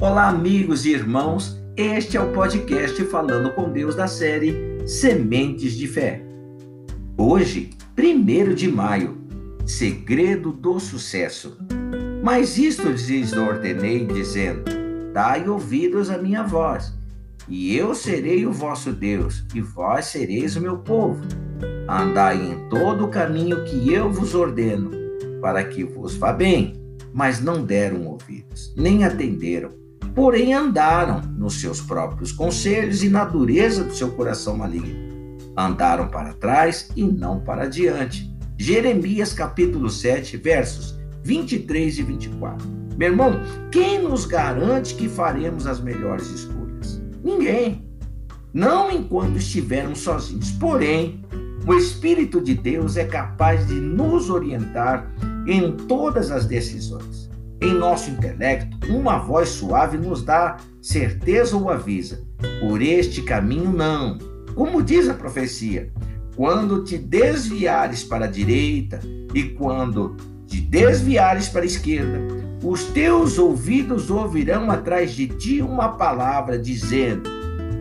Olá, amigos e irmãos. Este é o podcast Falando com Deus da série Sementes de Fé. Hoje, 1 de maio, Segredo do Sucesso. Mas isto lhes ordenei, dizendo: Dai ouvidos à minha voz, e eu serei o vosso Deus, e vós sereis o meu povo. Andai em todo o caminho que eu vos ordeno, para que vos vá bem. Mas não deram ouvidos, nem atenderam porém andaram nos seus próprios conselhos e na dureza do seu coração maligno. Andaram para trás e não para diante. Jeremias capítulo 7, versos 23 e 24. Meu irmão, quem nos garante que faremos as melhores escolhas? Ninguém. Não enquanto estivermos sozinhos. Porém, o Espírito de Deus é capaz de nos orientar em todas as decisões. Em nosso intelecto, uma voz suave nos dá certeza ou avisa: por este caminho não. Como diz a profecia, quando te desviares para a direita e quando te desviares para a esquerda, os teus ouvidos ouvirão atrás de ti uma palavra dizendo: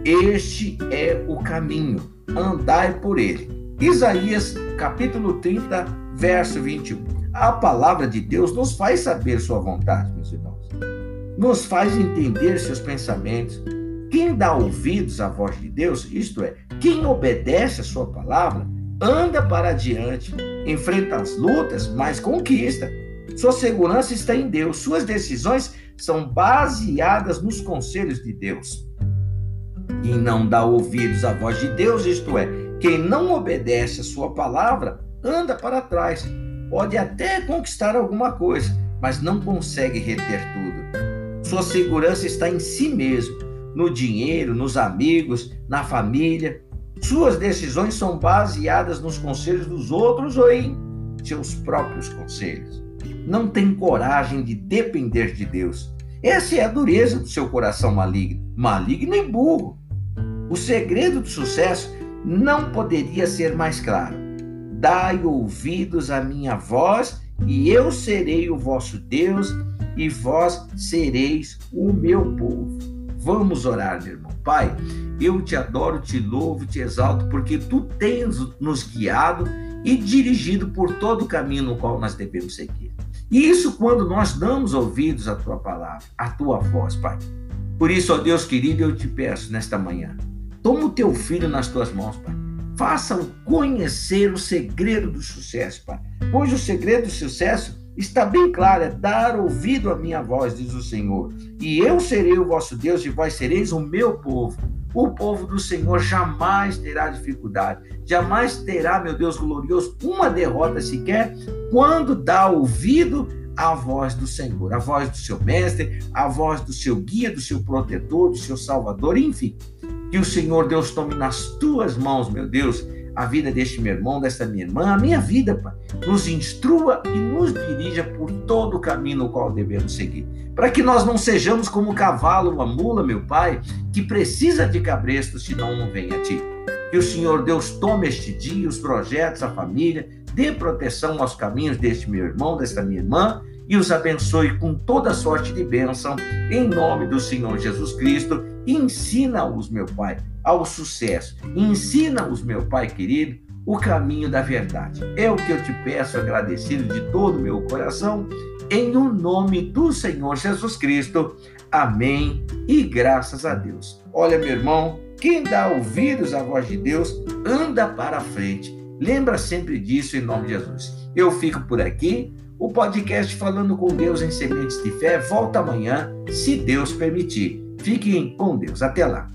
Este é o caminho, andai por ele. Isaías capítulo 30, verso 21. A palavra de Deus nos faz saber sua vontade, meus irmãos. Nos faz entender seus pensamentos. Quem dá ouvidos à voz de Deus, isto é, quem obedece a sua palavra, anda para adiante, enfrenta as lutas, mas conquista. Sua segurança está em Deus. Suas decisões são baseadas nos conselhos de Deus. Quem não dá ouvidos à voz de Deus, isto é, quem não obedece a sua palavra, anda para trás pode até conquistar alguma coisa, mas não consegue reter tudo. Sua segurança está em si mesmo, no dinheiro, nos amigos, na família. Suas decisões são baseadas nos conselhos dos outros ou em seus próprios conselhos. Não tem coragem de depender de Deus. Essa é a dureza do seu coração maligno, maligno e burro. O segredo do sucesso não poderia ser mais claro dai ouvidos à minha voz, e eu serei o vosso Deus, e vós sereis o meu povo. Vamos orar, meu irmão. Pai, eu te adoro, te louvo, te exalto, porque tu tens nos guiado e dirigido por todo o caminho no qual nós devemos seguir. E isso quando nós damos ouvidos à tua palavra, à tua voz, Pai. Por isso, ó Deus querido, eu te peço nesta manhã, toma o teu filho nas tuas mãos, Pai façam conhecer o segredo do sucesso, Pai. Pois o segredo do sucesso está bem claro, é dar ouvido à minha voz, diz o Senhor. E eu serei o vosso Deus e vós sereis o meu povo. O povo do Senhor jamais terá dificuldade, jamais terá, meu Deus glorioso, uma derrota sequer quando dá ouvido à voz do Senhor, a voz do seu mestre, a voz do seu guia, do seu protetor, do seu salvador, enfim. Que o Senhor Deus tome nas tuas mãos, meu Deus, a vida deste meu irmão, desta minha irmã, a minha vida, Pai. Nos instrua e nos dirija por todo o caminho no qual devemos seguir. Para que nós não sejamos como o cavalo ou a mula, meu Pai, que precisa de cabresto, senão não vem a Ti. Que o Senhor Deus tome este dia, os projetos, a família, dê proteção aos caminhos deste meu irmão, desta minha irmã, e os abençoe com toda sorte de bênção, em nome do Senhor Jesus Cristo. Ensina-os, meu Pai, ao sucesso. Ensina-os, meu Pai querido, o caminho da verdade. É o que eu te peço, agradecido de todo o meu coração, em o um nome do Senhor Jesus Cristo. Amém e graças a Deus. Olha, meu irmão, quem dá ouvidos à voz de Deus anda para frente. Lembra sempre disso em nome de Jesus. Eu fico por aqui. O podcast Falando com Deus em Sementes de Fé volta amanhã, se Deus permitir. Fiquem com Deus. Até lá.